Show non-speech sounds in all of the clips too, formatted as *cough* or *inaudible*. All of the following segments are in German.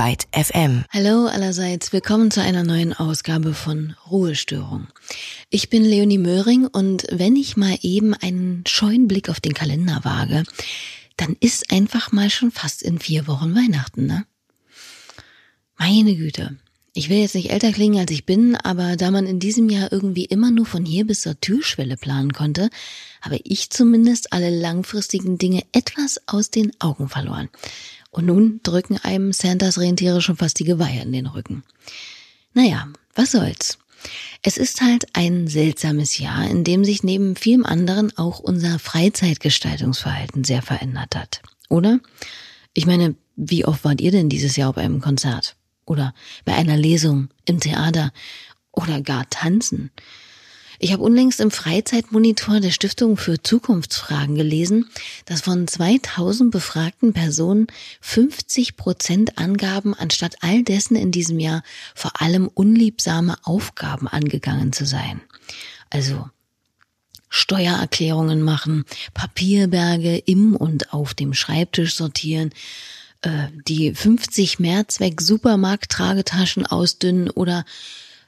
Byte FM. Hallo allerseits, willkommen zu einer neuen Ausgabe von Ruhestörung. Ich bin Leonie Möhring und wenn ich mal eben einen scheuen Blick auf den Kalender wage, dann ist einfach mal schon fast in vier Wochen Weihnachten, ne? Meine Güte. Ich will jetzt nicht älter klingen, als ich bin, aber da man in diesem Jahr irgendwie immer nur von hier bis zur Türschwelle planen konnte, habe ich zumindest alle langfristigen Dinge etwas aus den Augen verloren. Und nun drücken einem Santas Rentiere schon fast die Geweihe in den Rücken. Naja, was soll's. Es ist halt ein seltsames Jahr, in dem sich neben vielem anderen auch unser Freizeitgestaltungsverhalten sehr verändert hat. Oder? Ich meine, wie oft wart ihr denn dieses Jahr auf einem Konzert? Oder bei einer Lesung im Theater? Oder gar tanzen? Ich habe unlängst im Freizeitmonitor der Stiftung für Zukunftsfragen gelesen, dass von 2000 befragten Personen 50 Prozent angaben, anstatt all dessen in diesem Jahr vor allem unliebsame Aufgaben angegangen zu sein. Also Steuererklärungen machen, Papierberge im und auf dem Schreibtisch sortieren, äh, die 50 Mehrzweck Supermarkt-Tragetaschen ausdünnen oder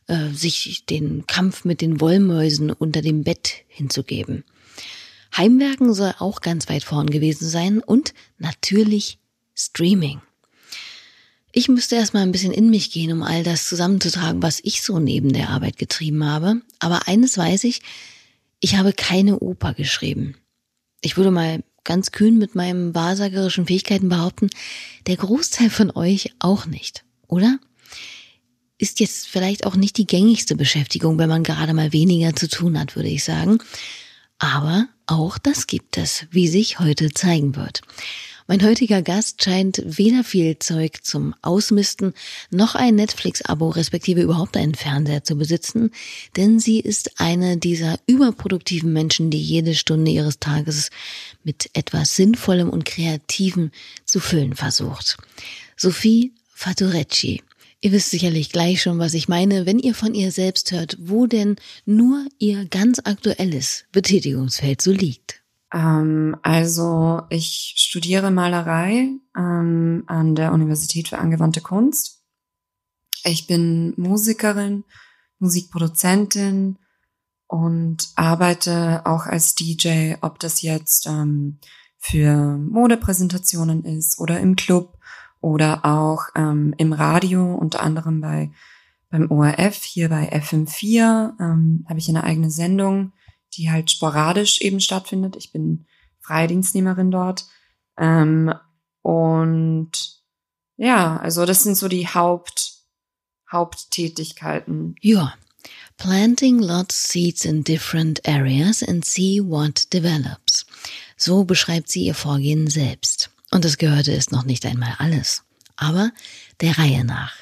äh, sich den Kampf mit den Wollmäusen unter dem Bett hinzugeben. Heimwerken soll auch ganz weit vorn gewesen sein und natürlich Streaming. Ich müsste erstmal ein bisschen in mich gehen, um all das zusammenzutragen, was ich so neben der Arbeit getrieben habe. Aber eines weiß ich, ich habe keine Oper geschrieben. Ich würde mal ganz kühn mit meinen wahrsagerischen Fähigkeiten behaupten, der Großteil von euch auch nicht, oder? Ist jetzt vielleicht auch nicht die gängigste Beschäftigung, wenn man gerade mal weniger zu tun hat, würde ich sagen. Aber auch das gibt es, wie sich heute zeigen wird. Mein heutiger Gast scheint weder viel Zeug zum Ausmisten noch ein Netflix-Abo respektive überhaupt einen Fernseher zu besitzen, denn sie ist eine dieser überproduktiven Menschen, die jede Stunde ihres Tages mit etwas Sinnvollem und Kreativem zu füllen versucht. Sophie Faturecci. Ihr wisst sicherlich gleich schon, was ich meine, wenn ihr von ihr selbst hört, wo denn nur ihr ganz aktuelles Betätigungsfeld so liegt. Ähm, also ich studiere Malerei ähm, an der Universität für angewandte Kunst. Ich bin Musikerin, Musikproduzentin und arbeite auch als DJ, ob das jetzt ähm, für Modepräsentationen ist oder im Club oder auch ähm, im Radio, unter anderem bei beim ORF, hier bei FM4, ähm, habe ich eine eigene Sendung, die halt sporadisch eben stattfindet. Ich bin Freidienstnehmerin dort. Ähm, und ja, also das sind so die Haupt, Haupttätigkeiten. Ja. Planting lots seeds in different areas and see what develops. So beschreibt sie ihr Vorgehen selbst. Und das gehörte ist noch nicht einmal alles. Aber der Reihe nach.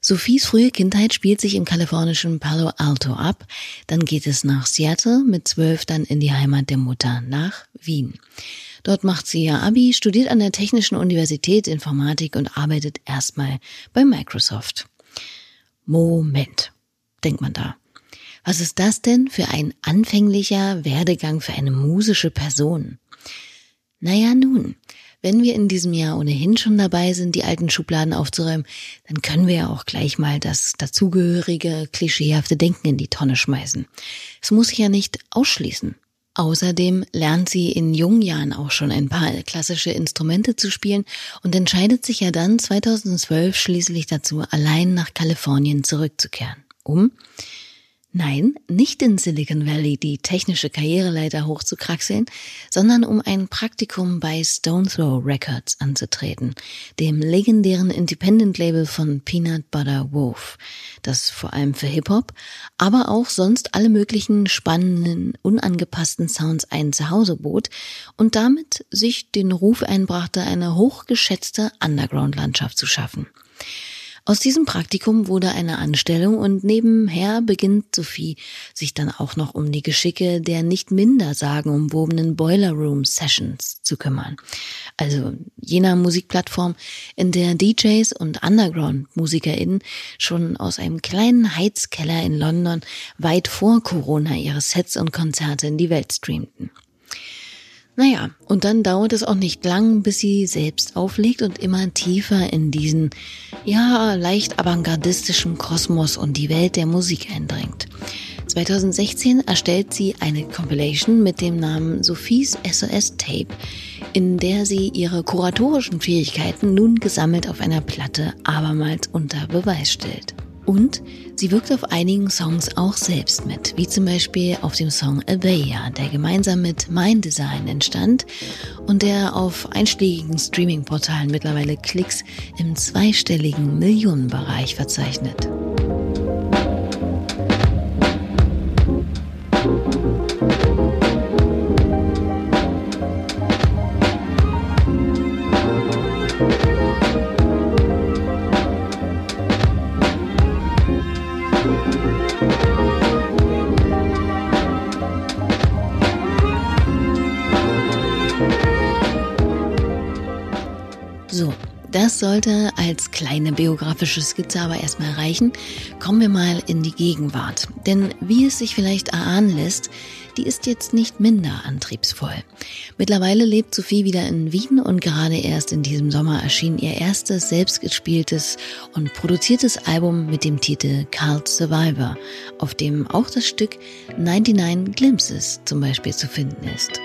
Sophies frühe Kindheit spielt sich im kalifornischen Palo Alto ab. Dann geht es nach Seattle, mit zwölf dann in die Heimat der Mutter, nach Wien. Dort macht sie ihr Abi, studiert an der Technischen Universität Informatik und arbeitet erstmal bei Microsoft. Moment, denkt man da. Was ist das denn für ein anfänglicher Werdegang für eine musische Person? Naja, nun, wenn wir in diesem Jahr ohnehin schon dabei sind, die alten Schubladen aufzuräumen, dann können wir ja auch gleich mal das dazugehörige, klischeehafte Denken in die Tonne schmeißen. Es muss sich ja nicht ausschließen. Außerdem lernt sie in jungen Jahren auch schon ein paar klassische Instrumente zu spielen und entscheidet sich ja dann 2012 schließlich dazu, allein nach Kalifornien zurückzukehren, um Nein, nicht in Silicon Valley die technische Karriereleiter hochzukraxeln, sondern um ein Praktikum bei Stone Throw Records anzutreten, dem legendären Independent-Label von Peanut Butter Wolf, das vor allem für Hip-Hop, aber auch sonst alle möglichen spannenden, unangepassten Sounds ein Zuhause bot und damit sich den Ruf einbrachte, eine hochgeschätzte Underground-Landschaft zu schaffen. Aus diesem Praktikum wurde eine Anstellung und nebenher beginnt Sophie sich dann auch noch um die Geschicke der nicht minder sagenumwobenen Boiler Room Sessions zu kümmern. Also jener Musikplattform, in der DJs und Underground-MusikerInnen schon aus einem kleinen Heizkeller in London weit vor Corona ihre Sets und Konzerte in die Welt streamten. Naja, und dann dauert es auch nicht lang, bis sie selbst auflegt und immer tiefer in diesen, ja, leicht avantgardistischen Kosmos und die Welt der Musik eindringt. 2016 erstellt sie eine Compilation mit dem Namen Sophies SOS Tape, in der sie ihre kuratorischen Fähigkeiten nun gesammelt auf einer Platte abermals unter Beweis stellt. Und sie wirkt auf einigen Songs auch selbst mit, wie zum Beispiel auf dem Song Avaya, der gemeinsam mit Mind Design entstand und der auf einschlägigen Streaming-Portalen mittlerweile Klicks im zweistelligen Millionenbereich verzeichnet. Sollte als kleine biografische Skizze aber erstmal reichen. Kommen wir mal in die Gegenwart. Denn wie es sich vielleicht erahnen lässt, die ist jetzt nicht minder antriebsvoll. Mittlerweile lebt Sophie wieder in Wien und gerade erst in diesem Sommer erschien ihr erstes selbstgespieltes und produziertes Album mit dem Titel Cult Survivor, auf dem auch das Stück 99 Glimpses zum Beispiel zu finden ist.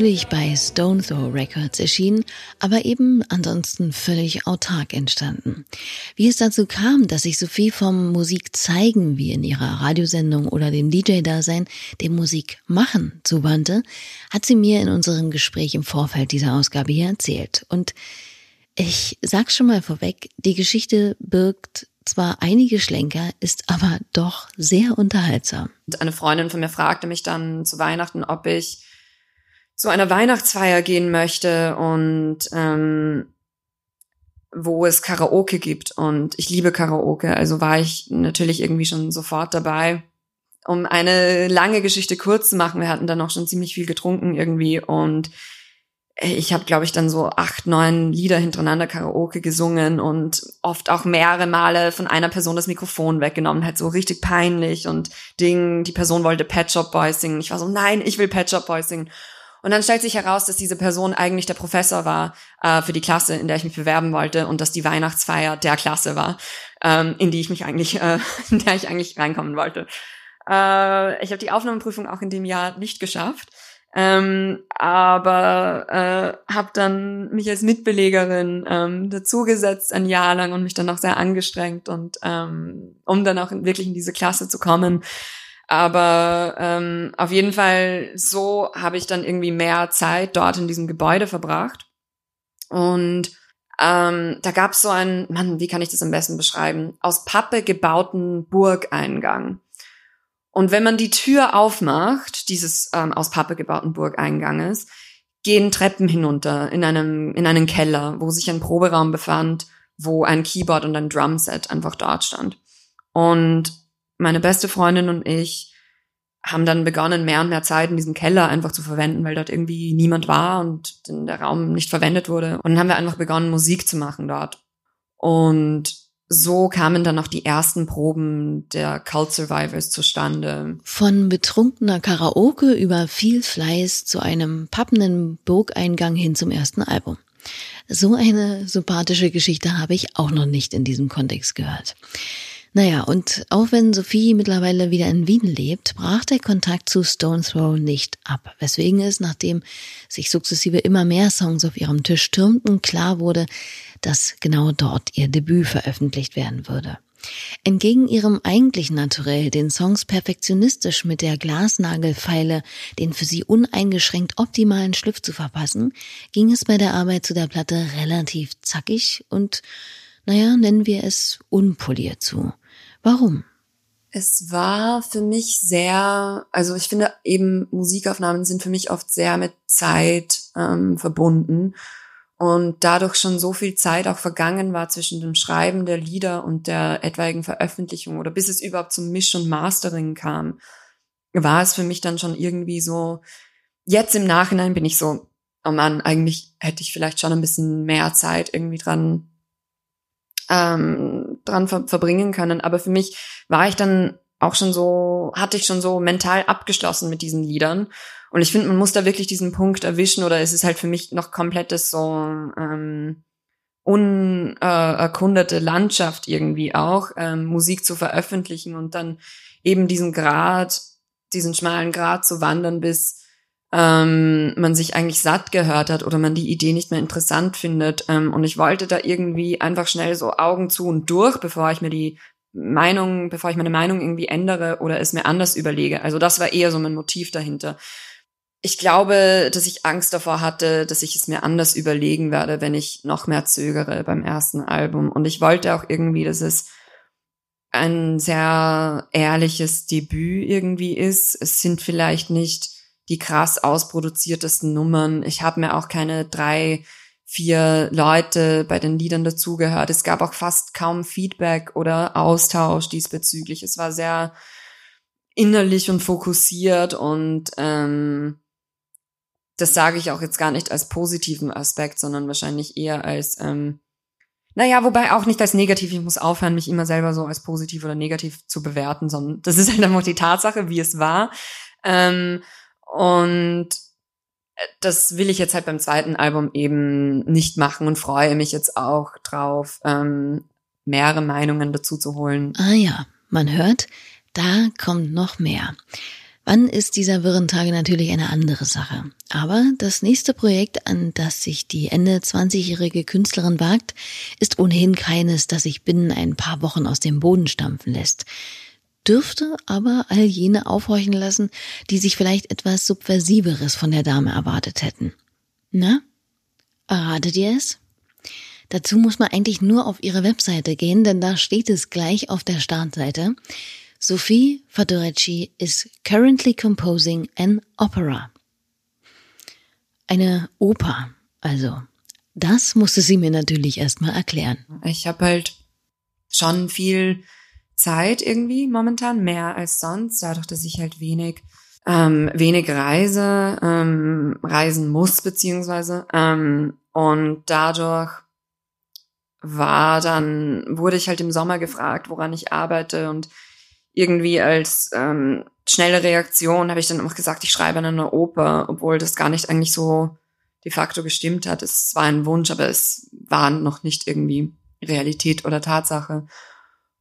Natürlich bei Stone Throw Records erschienen, aber eben ansonsten völlig autark entstanden. Wie es dazu kam, dass sich Sophie vom Musik zeigen, wie in ihrer Radiosendung oder dem DJ-Dasein, dem Musik machen zuwandte, hat sie mir in unserem Gespräch im Vorfeld dieser Ausgabe hier erzählt. Und ich sag schon mal vorweg, die Geschichte birgt zwar einige Schlenker, ist aber doch sehr unterhaltsam. Eine Freundin von mir fragte mich dann zu Weihnachten, ob ich zu einer Weihnachtsfeier gehen möchte und ähm, wo es Karaoke gibt. Und ich liebe Karaoke, also war ich natürlich irgendwie schon sofort dabei. Um eine lange Geschichte kurz zu machen, wir hatten dann auch schon ziemlich viel getrunken irgendwie und ich habe, glaube ich, dann so acht, neun Lieder hintereinander Karaoke gesungen und oft auch mehrere Male von einer Person das Mikrofon weggenommen, halt so richtig peinlich und Ding, die Person wollte Pet Shop Boys singen. Ich war so, nein, ich will Pet Shop Boys singen. Und dann stellt sich heraus, dass diese Person eigentlich der Professor war äh, für die Klasse, in der ich mich bewerben wollte und dass die Weihnachtsfeier der Klasse war, ähm, in die ich mich eigentlich, äh, *laughs* in der ich eigentlich reinkommen wollte. Äh, ich habe die Aufnahmeprüfung auch in dem Jahr nicht geschafft. Ähm, aber äh, habe dann mich als Mitbelegerin ähm, dazugesetzt ein Jahr lang und mich dann auch sehr angestrengt und ähm, um dann auch wirklich in diese Klasse zu kommen, aber ähm, auf jeden Fall so habe ich dann irgendwie mehr Zeit dort in diesem Gebäude verbracht. Und ähm, da gab es so einen, Mann, wie kann ich das am besten beschreiben? Aus Pappe gebauten Burgeingang. Und wenn man die Tür aufmacht, dieses ähm, aus Pappe gebauten Burgeinganges, gehen Treppen hinunter in einem, in einen Keller, wo sich ein Proberaum befand, wo ein Keyboard und ein Drumset einfach dort stand. Und meine beste Freundin und ich haben dann begonnen, mehr und mehr Zeit in diesem Keller einfach zu verwenden, weil dort irgendwie niemand war und der Raum nicht verwendet wurde. Und dann haben wir einfach begonnen, Musik zu machen dort. Und so kamen dann auch die ersten Proben der Cult Survivors zustande. Von betrunkener Karaoke über viel Fleiß zu einem pappenden Burgeingang hin zum ersten Album. So eine sympathische Geschichte habe ich auch noch nicht in diesem Kontext gehört. Naja, und auch wenn Sophie mittlerweile wieder in Wien lebt, brach der Kontakt zu Stone Throw nicht ab, weswegen es, nachdem sich sukzessive immer mehr Songs auf ihrem Tisch türmten, klar wurde, dass genau dort ihr Debüt veröffentlicht werden würde. Entgegen ihrem eigentlichen Naturell, den Songs perfektionistisch mit der Glasnagelfeile den für sie uneingeschränkt optimalen Schliff zu verpassen, ging es bei der Arbeit zu der Platte relativ zackig und, naja, nennen wir es unpoliert zu. Warum? Es war für mich sehr, also ich finde eben Musikaufnahmen sind für mich oft sehr mit Zeit ähm, verbunden. und dadurch schon so viel Zeit auch vergangen war zwischen dem Schreiben der Lieder und der etwaigen Veröffentlichung oder bis es überhaupt zum Misch und Mastering kam, war es für mich dann schon irgendwie so, jetzt im Nachhinein bin ich so, oh Mann, eigentlich hätte ich vielleicht schon ein bisschen mehr Zeit irgendwie dran, ähm, dran ver verbringen können. Aber für mich war ich dann auch schon so, hatte ich schon so mental abgeschlossen mit diesen Liedern. Und ich finde, man muss da wirklich diesen Punkt erwischen oder es ist halt für mich noch komplettes so ähm, unerkundete Landschaft irgendwie auch, ähm, Musik zu veröffentlichen und dann eben diesen Grad, diesen schmalen Grad zu wandern, bis ähm, man sich eigentlich satt gehört hat oder man die Idee nicht mehr interessant findet. Ähm, und ich wollte da irgendwie einfach schnell so Augen zu und durch, bevor ich mir die Meinung, bevor ich meine Meinung irgendwie ändere oder es mir anders überlege. Also das war eher so mein Motiv dahinter. Ich glaube, dass ich Angst davor hatte, dass ich es mir anders überlegen werde, wenn ich noch mehr zögere beim ersten Album. Und ich wollte auch irgendwie, dass es ein sehr ehrliches Debüt irgendwie ist. Es sind vielleicht nicht die krass ausproduziertesten Nummern. Ich habe mir auch keine drei, vier Leute bei den Liedern dazugehört. Es gab auch fast kaum Feedback oder Austausch diesbezüglich. Es war sehr innerlich und fokussiert und ähm, das sage ich auch jetzt gar nicht als positiven Aspekt, sondern wahrscheinlich eher als, ähm, naja, wobei auch nicht als negativ. Ich muss aufhören, mich immer selber so als positiv oder negativ zu bewerten, sondern das ist halt einfach die Tatsache, wie es war. Ähm, und äh, das will ich jetzt halt beim zweiten Album eben nicht machen und freue mich jetzt auch drauf, ähm, mehrere Meinungen dazu zu holen. Ah ja, man hört, da kommt noch mehr. Wann ist dieser wirren Tage natürlich eine andere Sache. Aber das nächste Projekt, an das sich die Ende 20-jährige Künstlerin wagt, ist ohnehin keines, das sich binnen ein paar Wochen aus dem Boden stampfen lässt. Dürfte aber all jene aufhorchen lassen, die sich vielleicht etwas Subversiveres von der Dame erwartet hätten. Na? Erratet ihr es? Dazu muss man eigentlich nur auf ihre Webseite gehen, denn da steht es gleich auf der Startseite. Sophie Fadorecci is currently composing an opera. Eine Oper, also. Das musste sie mir natürlich erstmal erklären. Ich habe halt schon viel Zeit irgendwie momentan, mehr als sonst, dadurch, dass ich halt wenig ähm, wenig reise, ähm, reisen muss beziehungsweise ähm, und dadurch war dann wurde ich halt im Sommer gefragt, woran ich arbeite und irgendwie als ähm, schnelle Reaktion habe ich dann auch gesagt, ich schreibe eine Oper, obwohl das gar nicht eigentlich so de facto gestimmt hat. Es war ein Wunsch, aber es war noch nicht irgendwie Realität oder Tatsache.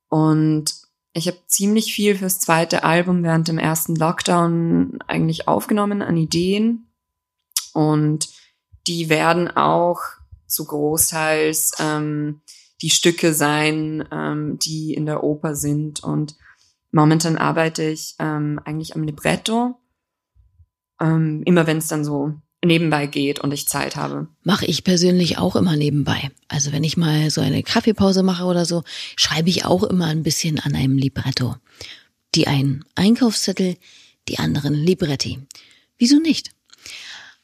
Und ich habe ziemlich viel fürs zweite Album während dem ersten Lockdown eigentlich aufgenommen an Ideen. Und die werden auch zu Großteils ähm, die Stücke sein, ähm, die in der Oper sind. Und Momentan arbeite ich ähm, eigentlich am Libretto, ähm, immer wenn es dann so nebenbei geht und ich Zeit habe. Mache ich persönlich auch immer nebenbei. Also wenn ich mal so eine Kaffeepause mache oder so, schreibe ich auch immer ein bisschen an einem Libretto. Die einen Einkaufszettel, die anderen Libretti. Wieso nicht?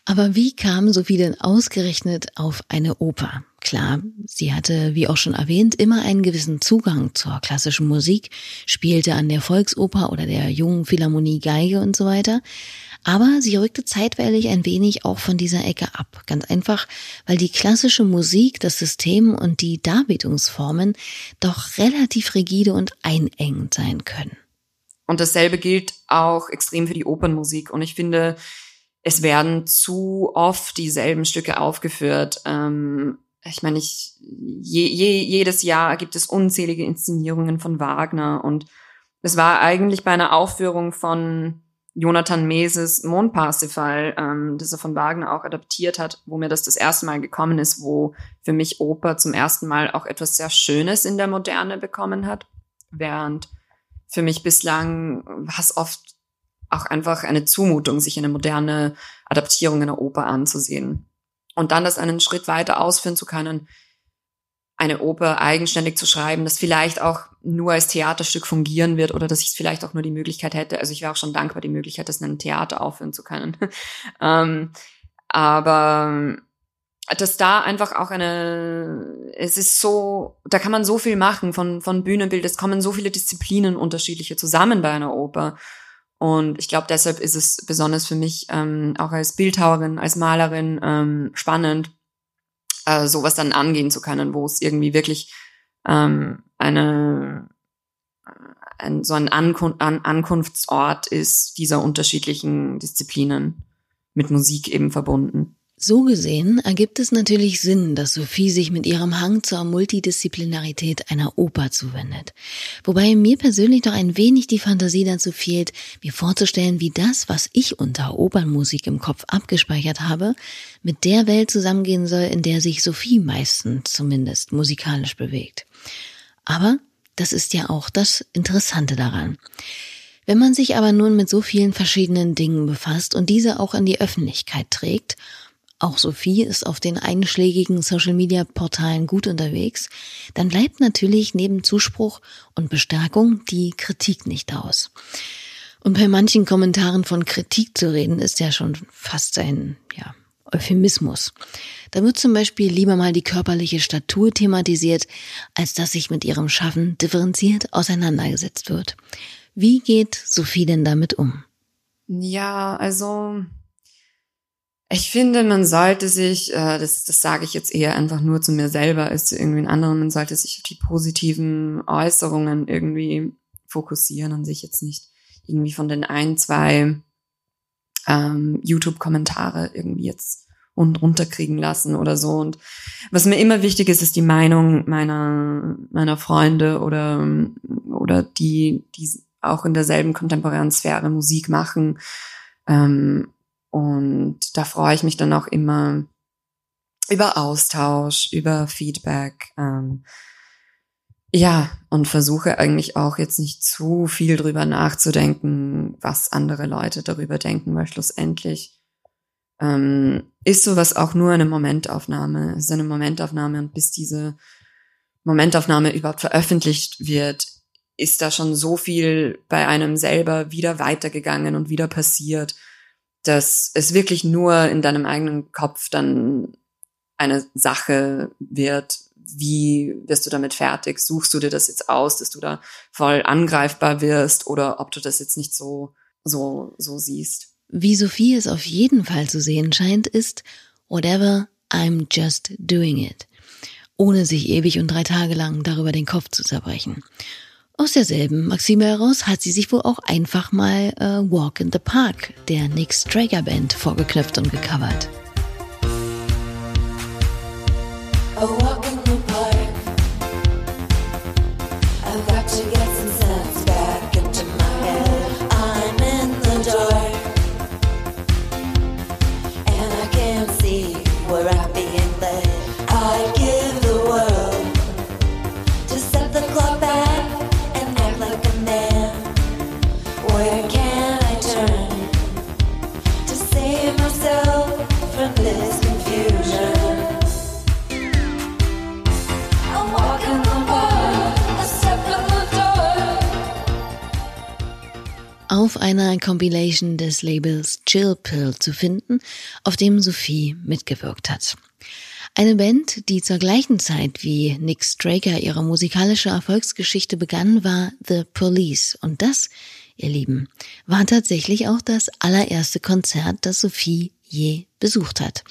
Aber wie kam Sophie denn ausgerechnet auf eine Oper? Klar, sie hatte, wie auch schon erwähnt, immer einen gewissen Zugang zur klassischen Musik, spielte an der Volksoper oder der Jungen Philharmonie Geige und so weiter. Aber sie rückte zeitweilig ein wenig auch von dieser Ecke ab. Ganz einfach, weil die klassische Musik, das System und die Darbietungsformen doch relativ rigide und einengend sein können. Und dasselbe gilt auch extrem für die Opernmusik. Und ich finde, es werden zu oft dieselben Stücke aufgeführt. Ähm, ich meine, ich, je, je, jedes Jahr gibt es unzählige Inszenierungen von Wagner und es war eigentlich bei einer Aufführung von Jonathan Meses Mondparsifal, ähm, das er von Wagner auch adaptiert hat, wo mir das das erste Mal gekommen ist, wo für mich Oper zum ersten Mal auch etwas sehr Schönes in der Moderne bekommen hat, während für mich bislang was oft auch einfach eine Zumutung, sich eine moderne Adaptierung einer Oper anzusehen. Und dann das einen Schritt weiter ausführen zu können, eine Oper eigenständig zu schreiben, das vielleicht auch nur als Theaterstück fungieren wird oder dass ich es vielleicht auch nur die Möglichkeit hätte. Also ich wäre auch schon dankbar, die Möglichkeit, das in einem Theater aufführen zu können. *laughs* ähm, aber dass da einfach auch eine, es ist so, da kann man so viel machen von, von Bühnenbild, es kommen so viele Disziplinen unterschiedliche zusammen bei einer Oper. Und ich glaube, deshalb ist es besonders für mich ähm, auch als Bildhauerin, als Malerin ähm, spannend, äh, sowas dann angehen zu können, wo es irgendwie wirklich ähm, eine ein, so ein Ankun An Ankunftsort ist dieser unterschiedlichen Disziplinen mit Musik eben verbunden. So gesehen ergibt es natürlich Sinn, dass Sophie sich mit ihrem Hang zur Multidisziplinarität einer Oper zuwendet. Wobei mir persönlich noch ein wenig die Fantasie dazu fehlt, mir vorzustellen, wie das, was ich unter Opernmusik im Kopf abgespeichert habe, mit der Welt zusammengehen soll, in der sich Sophie meistens zumindest musikalisch bewegt. Aber das ist ja auch das Interessante daran. Wenn man sich aber nun mit so vielen verschiedenen Dingen befasst und diese auch in die Öffentlichkeit trägt, auch Sophie ist auf den einschlägigen Social-Media-Portalen gut unterwegs, dann bleibt natürlich neben Zuspruch und Bestärkung die Kritik nicht aus. Und bei manchen Kommentaren von Kritik zu reden, ist ja schon fast ein, ja, Euphemismus. Da wird zum Beispiel lieber mal die körperliche Statur thematisiert, als dass sich mit ihrem Schaffen differenziert auseinandergesetzt wird. Wie geht Sophie denn damit um? Ja, also ich finde, man sollte sich, äh, das, das sage ich jetzt eher einfach nur zu mir selber als zu irgendwen anderen, man sollte sich auf die positiven Äußerungen irgendwie fokussieren und sich jetzt nicht irgendwie von den ein, zwei ähm, YouTube-Kommentare irgendwie jetzt und runterkriegen lassen oder so. Und was mir immer wichtig ist, ist die Meinung meiner, meiner Freunde oder, oder die, die auch in derselben kontemporären Sphäre Musik machen. Ähm, und da freue ich mich dann auch immer über Austausch, über Feedback. Ähm, ja, und versuche eigentlich auch jetzt nicht zu viel drüber nachzudenken, was andere Leute darüber denken, weil schlussendlich ähm, ist sowas auch nur eine Momentaufnahme. Es ist eine Momentaufnahme und bis diese Momentaufnahme überhaupt veröffentlicht wird, ist da schon so viel bei einem selber wieder weitergegangen und wieder passiert dass es wirklich nur in deinem eigenen Kopf dann eine Sache wird, wie wirst du damit fertig? Suchst du dir das jetzt aus, dass du da voll angreifbar wirst oder ob du das jetzt nicht so, so, so siehst? Wie Sophie es auf jeden Fall zu sehen scheint, ist whatever, I'm just doing it. Ohne sich ewig und drei Tage lang darüber den Kopf zu zerbrechen. Aus derselben Maxime heraus hat sie sich wohl auch einfach mal äh, Walk in the Park der Nick Strager Band vorgeknöpft und gecovert. Oh, auf einer Compilation des Labels Chill Pill zu finden, auf dem Sophie mitgewirkt hat. Eine Band, die zur gleichen Zeit wie Nick Straker ihre musikalische Erfolgsgeschichte begann, war The Police. Und das, ihr Lieben, war tatsächlich auch das allererste Konzert, das Sophie je besucht hat.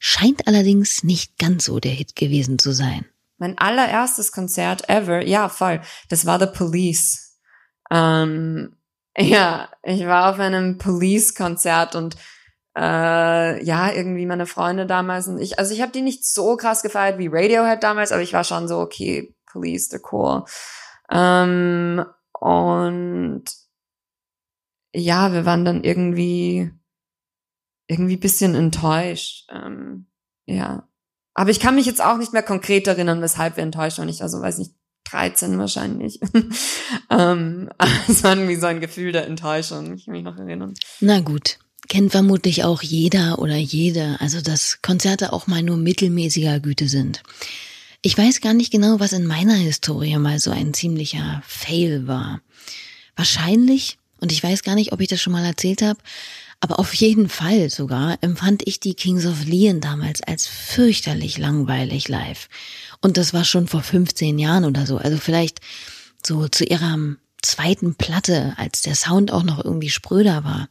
Scheint allerdings nicht ganz so der Hit gewesen zu sein. Mein allererstes Konzert ever, ja voll, das war The Police. Ähm, ja, ich war auf einem Police-Konzert und äh, ja, irgendwie meine Freunde damals und ich, also ich habe die nicht so krass gefeiert wie Radiohead damals, aber ich war schon so, okay, Police, they're cool. Ähm, und ja, wir waren dann irgendwie irgendwie bisschen enttäuscht. Ähm, ja. Aber ich kann mich jetzt auch nicht mehr konkret erinnern, weshalb wir enttäuscht waren. Ich war so, weiß nicht, 13 wahrscheinlich. *laughs* ähm, *laughs* es war irgendwie so ein Gefühl der Enttäuschung, ich mich noch erinnern. Na gut. Kennt vermutlich auch jeder oder jede, also dass Konzerte auch mal nur mittelmäßiger Güte sind. Ich weiß gar nicht genau, was in meiner Historie mal so ein ziemlicher Fail war. Wahrscheinlich, und ich weiß gar nicht, ob ich das schon mal erzählt habe, Aber auf jeden Fall sogar empfand ich die Kings of Leon damals als fürchterlich langweilig live. Und das war schon vor 15 Jahren oder so. Also vielleicht so zu ihrer zweiten Platte, als der Sound auch noch irgendwie spröder war.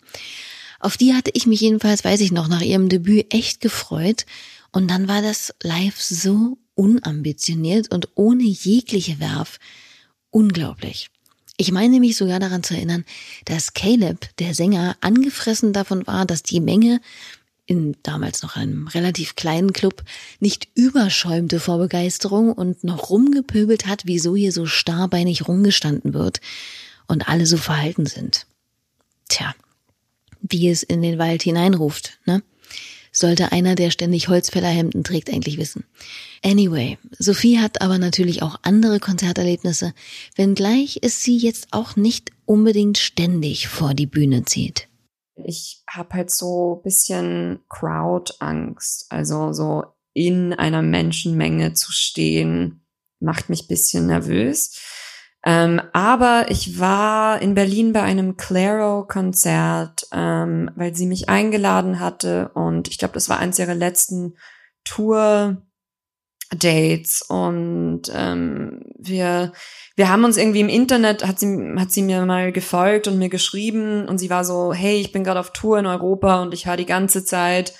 Auf die hatte ich mich jedenfalls, weiß ich noch, nach ihrem Debüt echt gefreut. Und dann war das live so unambitioniert und ohne jegliche Werf. Unglaublich. Ich meine mich sogar daran zu erinnern, dass Caleb, der Sänger, angefressen davon war, dass die Menge in damals noch einem relativ kleinen Club nicht überschäumte vor Begeisterung und noch rumgepöbelt hat, wieso hier so starbeinig rumgestanden wird und alle so verhalten sind. Tja, wie es in den Wald hineinruft, ne? Sollte einer, der ständig Holzfällerhemden trägt, eigentlich wissen. Anyway, Sophie hat aber natürlich auch andere Konzerterlebnisse, wenngleich es sie jetzt auch nicht unbedingt ständig vor die Bühne zieht. Ich habe halt so bisschen Crowd-Angst, also so in einer Menschenmenge zu stehen, macht mich bisschen nervös. Ähm, aber ich war in Berlin bei einem Claro-Konzert, ähm, weil sie mich eingeladen hatte und ich glaube, das war eins ihrer letzten Tour-Dates und ähm, wir wir haben uns irgendwie im Internet hat sie hat sie mir mal gefolgt und mir geschrieben und sie war so hey ich bin gerade auf Tour in Europa und ich höre die ganze Zeit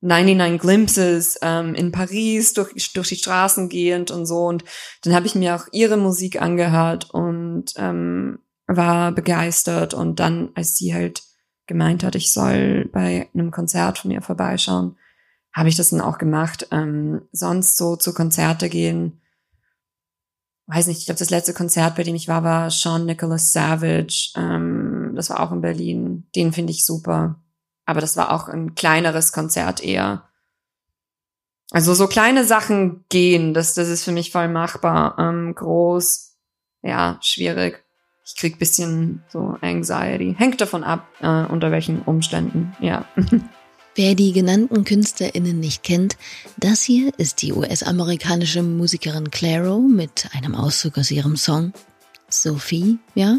99 Glimpses ähm, in Paris durch, durch die Straßen gehend und so. Und dann habe ich mir auch ihre Musik angehört und ähm, war begeistert. Und dann, als sie halt gemeint hat, ich soll bei einem Konzert von ihr vorbeischauen, habe ich das dann auch gemacht. Ähm, sonst so zu Konzerte gehen, weiß nicht, ich glaube, das letzte Konzert, bei dem ich war, war Sean Nicholas Savage. Ähm, das war auch in Berlin. Den finde ich super. Aber das war auch ein kleineres Konzert eher. Also so kleine Sachen gehen, das, das ist für mich voll machbar. Ähm, groß, ja, schwierig. Ich krieg bisschen so Anxiety. Hängt davon ab, äh, unter welchen Umständen, ja. *laughs* Wer die genannten KünstlerInnen nicht kennt, das hier ist die US-amerikanische Musikerin Claro mit einem Auszug aus ihrem Song Sophie, ja?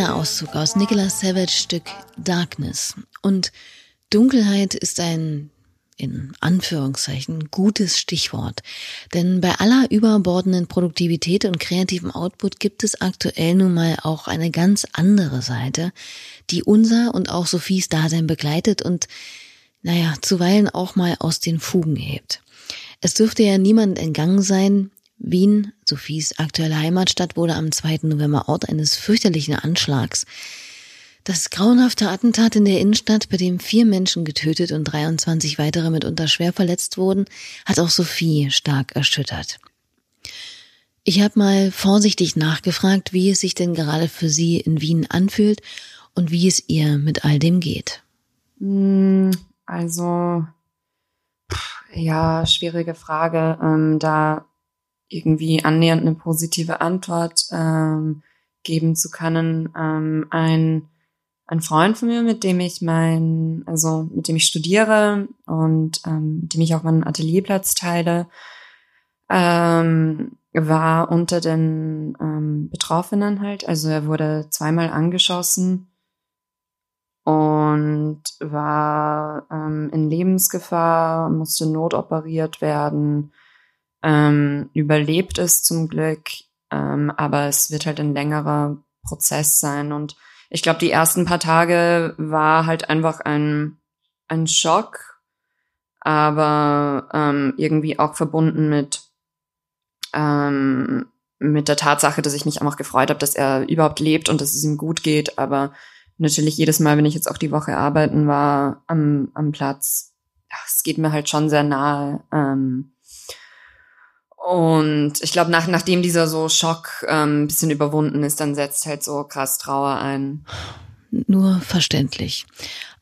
kleiner Auszug aus Nicholas Savage Stück Darkness. Und Dunkelheit ist ein in Anführungszeichen gutes Stichwort. Denn bei aller überbordenden Produktivität und kreativem Output gibt es aktuell nun mal auch eine ganz andere Seite, die unser und auch Sophies Dasein begleitet und, naja, zuweilen auch mal aus den Fugen hebt. Es dürfte ja niemand entgangen sein, Wien, Sophies aktuelle Heimatstadt, wurde am 2. November Ort eines fürchterlichen Anschlags. Das grauenhafte Attentat in der Innenstadt, bei dem vier Menschen getötet und 23 weitere mitunter schwer verletzt wurden, hat auch Sophie stark erschüttert. Ich habe mal vorsichtig nachgefragt, wie es sich denn gerade für sie in Wien anfühlt und wie es ihr mit all dem geht. Hm, also, ja, schwierige Frage. Ähm, da irgendwie annähernd eine positive Antwort ähm, geben zu können. Ähm, ein, ein Freund von mir, mit dem ich mein, also mit dem ich studiere und ähm, mit dem ich auch meinen Atelierplatz teile, ähm, war unter den ähm, Betroffenen halt. Also er wurde zweimal angeschossen und war ähm, in Lebensgefahr, musste notoperiert werden ähm, überlebt es zum Glück, ähm, aber es wird halt ein längerer Prozess sein. Und ich glaube, die ersten paar Tage war halt einfach ein, ein Schock, aber ähm, irgendwie auch verbunden mit, ähm, mit der Tatsache, dass ich mich einfach gefreut habe, dass er überhaupt lebt und dass es ihm gut geht. Aber natürlich jedes Mal, wenn ich jetzt auch die Woche arbeiten war am, am Platz, es geht mir halt schon sehr nahe. Ähm, und ich glaube, nach, nachdem dieser so Schock ähm, bisschen überwunden ist, dann setzt halt so krass Trauer ein. Nur verständlich.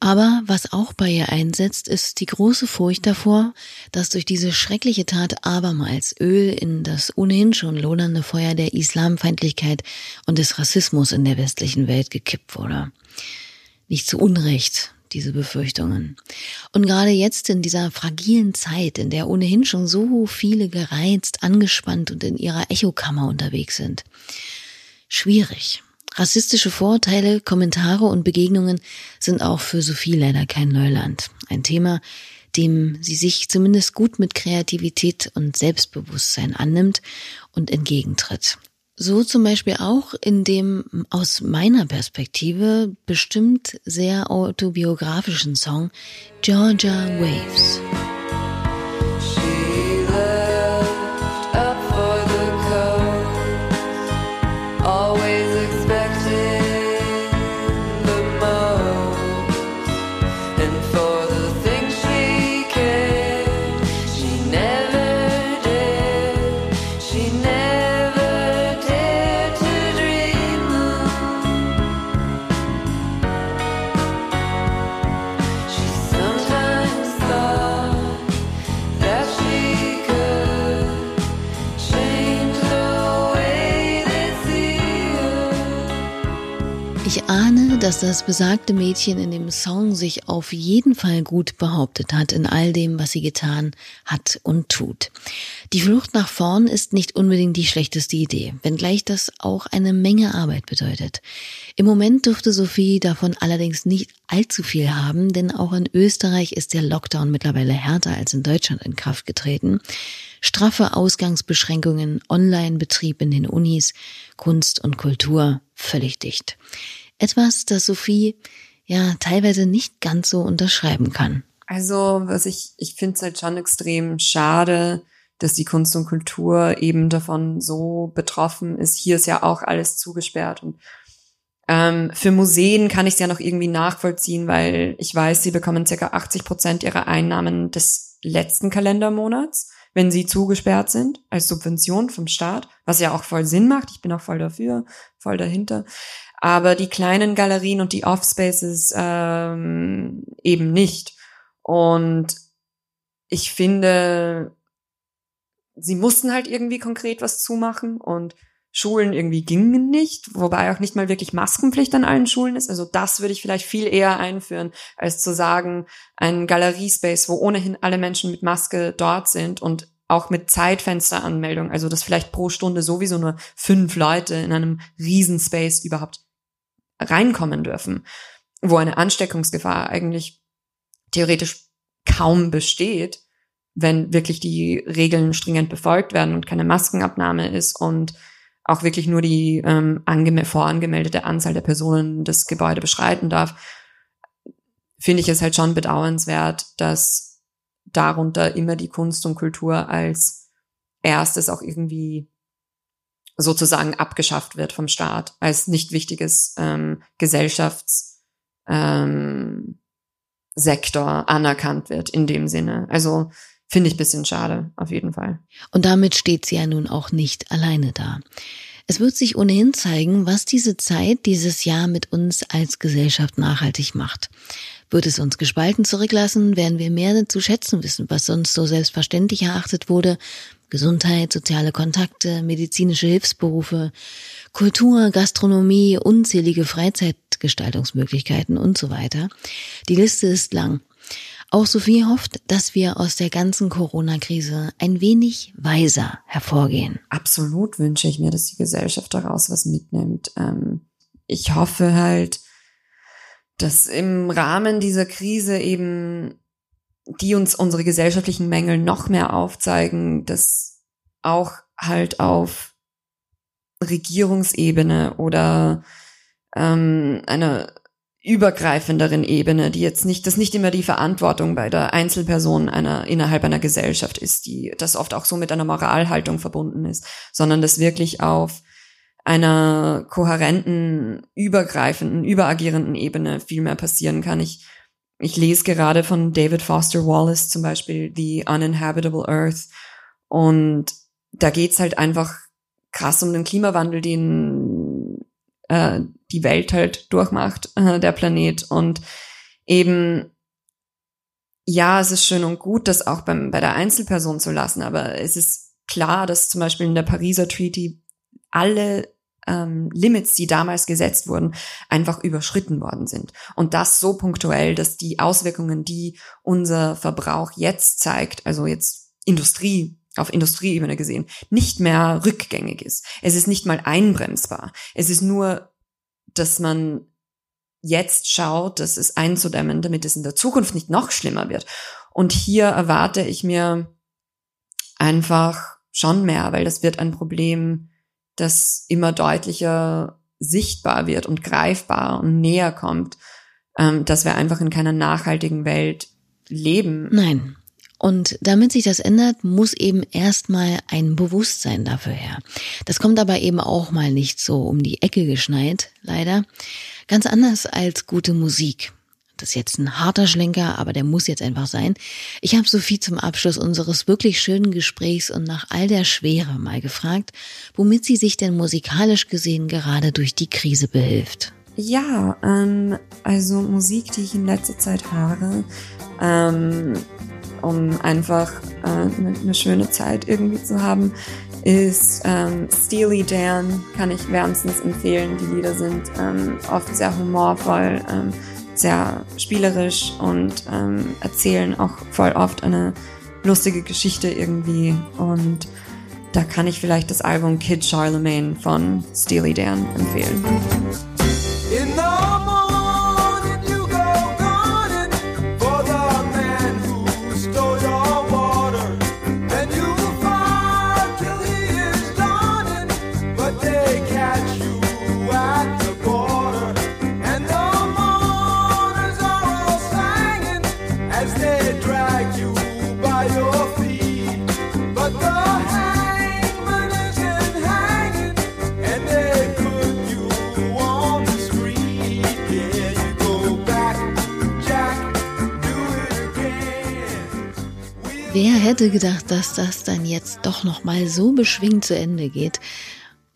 Aber was auch bei ihr einsetzt, ist die große Furcht davor, dass durch diese schreckliche Tat abermals Öl in das ohnehin schon lohnende Feuer der Islamfeindlichkeit und des Rassismus in der westlichen Welt gekippt wurde. Nicht zu Unrecht diese Befürchtungen. Und gerade jetzt in dieser fragilen Zeit, in der ohnehin schon so viele gereizt, angespannt und in ihrer Echokammer unterwegs sind. Schwierig. Rassistische Vorurteile, Kommentare und Begegnungen sind auch für Sophie leider kein Neuland. Ein Thema, dem sie sich zumindest gut mit Kreativität und Selbstbewusstsein annimmt und entgegentritt. So zum Beispiel auch in dem aus meiner Perspektive bestimmt sehr autobiografischen Song Georgia Waves. Dass das besagte Mädchen in dem Song sich auf jeden Fall gut behauptet hat in all dem, was sie getan hat und tut. Die Flucht nach vorn ist nicht unbedingt die schlechteste Idee, wenngleich das auch eine Menge Arbeit bedeutet. Im Moment dürfte Sophie davon allerdings nicht allzu viel haben, denn auch in Österreich ist der Lockdown mittlerweile härter als in Deutschland in Kraft getreten. Straffe Ausgangsbeschränkungen, Online-Betrieb in den Unis, Kunst und Kultur völlig dicht. Etwas, das Sophie ja teilweise nicht ganz so unterschreiben kann. Also, was ich, ich finde es halt schon extrem schade, dass die Kunst und Kultur eben davon so betroffen ist. Hier ist ja auch alles zugesperrt und ähm, für Museen kann ich es ja noch irgendwie nachvollziehen, weil ich weiß, sie bekommen circa 80 Prozent ihrer Einnahmen des letzten Kalendermonats, wenn sie zugesperrt sind, als Subvention vom Staat, was ja auch voll Sinn macht. Ich bin auch voll dafür, voll dahinter aber die kleinen Galerien und die Offspaces ähm, eben nicht. Und ich finde, sie mussten halt irgendwie konkret was zumachen und Schulen irgendwie gingen nicht, wobei auch nicht mal wirklich Maskenpflicht an allen Schulen ist. Also das würde ich vielleicht viel eher einführen, als zu sagen, ein Galeriespace, wo ohnehin alle Menschen mit Maske dort sind und auch mit Zeitfensteranmeldung, also dass vielleicht pro Stunde sowieso nur fünf Leute in einem Riesenspace überhaupt reinkommen dürfen, wo eine Ansteckungsgefahr eigentlich theoretisch kaum besteht, wenn wirklich die Regeln stringent befolgt werden und keine Maskenabnahme ist und auch wirklich nur die ähm, vorangemeldete Anzahl der Personen das Gebäude beschreiten darf, finde ich es halt schon bedauernswert, dass darunter immer die Kunst und Kultur als erstes auch irgendwie sozusagen abgeschafft wird vom Staat als nicht wichtiges ähm, Gesellschaftssektor ähm, anerkannt wird in dem Sinne. Also finde ich bisschen schade, auf jeden Fall. Und damit steht sie ja nun auch nicht alleine da. Es wird sich ohnehin zeigen, was diese Zeit, dieses Jahr mit uns als Gesellschaft nachhaltig macht. Wird es uns gespalten zurücklassen, werden wir mehr zu schätzen wissen, was sonst so selbstverständlich erachtet wurde, Gesundheit, soziale Kontakte, medizinische Hilfsberufe, Kultur, Gastronomie, unzählige Freizeitgestaltungsmöglichkeiten und so weiter. Die Liste ist lang. Auch Sophie hofft, dass wir aus der ganzen Corona-Krise ein wenig weiser hervorgehen. Absolut wünsche ich mir, dass die Gesellschaft daraus was mitnimmt. Ähm, ich hoffe halt, dass im Rahmen dieser Krise eben die uns unsere gesellschaftlichen Mängel noch mehr aufzeigen, dass auch halt auf Regierungsebene oder ähm, einer übergreifenderen Ebene, die jetzt nicht, das nicht immer die Verantwortung bei der Einzelperson einer, innerhalb einer Gesellschaft ist, die das oft auch so mit einer Moralhaltung verbunden ist, sondern das wirklich auf einer kohärenten, übergreifenden, überagierenden Ebene viel mehr passieren kann. Ich, ich lese gerade von David Foster Wallace zum Beispiel The Uninhabitable Earth und da geht's halt einfach krass um den Klimawandel, den äh, die Welt halt durchmacht, *laughs* äh, der Planet. Und eben, ja, es ist schön und gut, das auch beim, bei der Einzelperson zu lassen, aber es ist klar, dass zum Beispiel in der Pariser Treaty alle ähm, Limits, die damals gesetzt wurden, einfach überschritten worden sind. Und das so punktuell, dass die Auswirkungen, die unser Verbrauch jetzt zeigt, also jetzt Industrie, auf Industrieebene gesehen, nicht mehr rückgängig ist. Es ist nicht mal einbremsbar. Es ist nur, dass man jetzt schaut, das ist einzudämmen, damit es in der Zukunft nicht noch schlimmer wird. Und hier erwarte ich mir einfach schon mehr, weil das wird ein Problem, das immer deutlicher sichtbar wird und greifbar und näher kommt, ähm, dass wir einfach in keiner nachhaltigen Welt leben. Nein, und damit sich das ändert, muss eben erstmal ein Bewusstsein dafür her. Das kommt aber eben auch mal nicht so um die Ecke geschneit, leider. Ganz anders als gute Musik. Das ist jetzt ein harter Schlenker, aber der muss jetzt einfach sein. Ich habe Sophie zum Abschluss unseres wirklich schönen Gesprächs und nach all der Schwere mal gefragt, womit sie sich denn musikalisch gesehen gerade durch die Krise behilft. Ja, ähm, also Musik, die ich in letzter Zeit höre, ähm, um einfach äh, eine, eine schöne Zeit irgendwie zu haben, ist ähm, Steely Dan, kann ich wärmstens empfehlen. Die Lieder sind ähm, oft sehr humorvoll, ähm, sehr spielerisch und ähm, erzählen auch voll oft eine lustige Geschichte irgendwie. Und da kann ich vielleicht das Album Kid Charlemagne von Steely Dan empfehlen. Hätte gedacht, dass das dann jetzt doch noch mal so beschwingt zu Ende geht?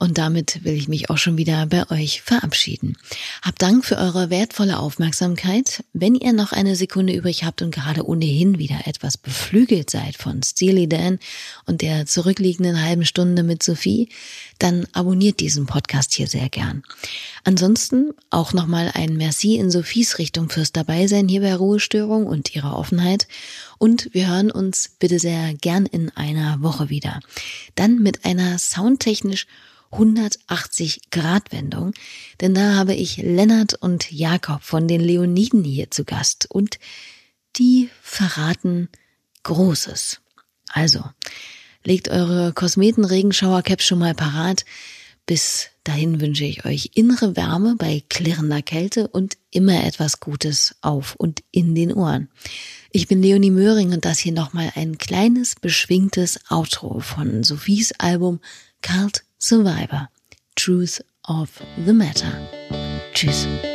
Und damit will ich mich auch schon wieder bei euch verabschieden. Hab Dank für eure wertvolle Aufmerksamkeit. Wenn ihr noch eine Sekunde übrig habt und gerade ohnehin wieder etwas beflügelt seid von Steely Dan und der zurückliegenden halben Stunde mit Sophie, dann abonniert diesen Podcast hier sehr gern. Ansonsten auch nochmal ein Merci in Sophies Richtung fürs Dabeisein hier bei Ruhestörung und ihrer Offenheit. Und wir hören uns bitte sehr gern in einer Woche wieder. Dann mit einer soundtechnisch 180 Grad Wendung, denn da habe ich Lennart und Jakob von den Leoniden hier zu Gast und die verraten Großes. Also, legt eure Kosmetenregenschauercaps schon mal parat. Bis dahin wünsche ich euch innere Wärme bei klirrender Kälte und immer etwas Gutes auf und in den Ohren. Ich bin Leonie Möhring und das hier nochmal ein kleines, beschwingtes Outro von Sophies Album Cult Survivor. Truth of the Matter. Tschüss.